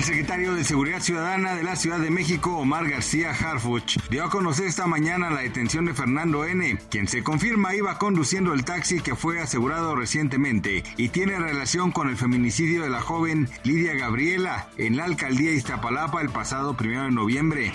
El secretario de Seguridad Ciudadana de la Ciudad de México, Omar García Harfuch, dio a conocer esta mañana la detención de Fernando N., quien se confirma iba conduciendo el taxi que fue asegurado recientemente y tiene relación con el feminicidio de la joven Lidia Gabriela en la alcaldía de Iztapalapa el pasado primero de noviembre.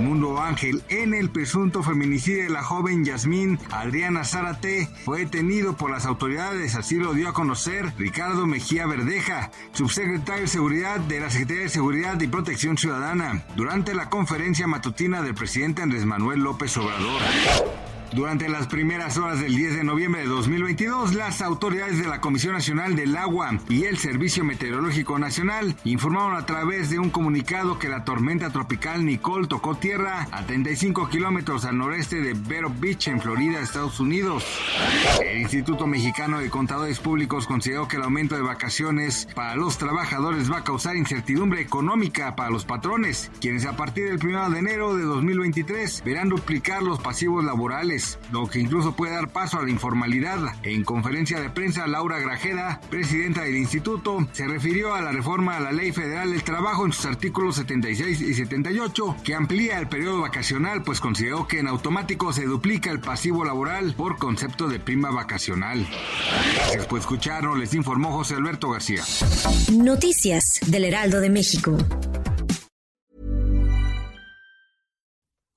Mundo Ángel N., el presunto feminicidio de la joven Yasmín Adriana Zárate, fue detenido por las autoridades, así lo dio a conocer Ricardo Mejía Verdeja, subsecretario de Seguridad de la Secretaría de Seguridad y Protección Ciudadana durante la conferencia matutina del presidente Andrés Manuel López Obrador. Durante las primeras horas del 10 de noviembre de 2022, las autoridades de la Comisión Nacional del Agua y el Servicio Meteorológico Nacional informaron a través de un comunicado que la tormenta tropical Nicole tocó tierra a 35 kilómetros al noreste de Vero Beach, en Florida, Estados Unidos. El Instituto Mexicano de Contadores Públicos consideró que el aumento de vacaciones para los trabajadores va a causar incertidumbre económica para los patrones, quienes a partir del 1 de enero de 2023 verán duplicar los pasivos laborales lo que incluso puede dar paso a la informalidad. En conferencia de prensa, Laura Grajeda, presidenta del instituto, se refirió a la reforma a la Ley Federal del Trabajo en sus artículos 76 y 78, que amplía el periodo vacacional, pues consideró que en automático se duplica el pasivo laboral por concepto de prima vacacional. Gracias por escucharnos, les informó José Alberto García. Noticias del Heraldo de México.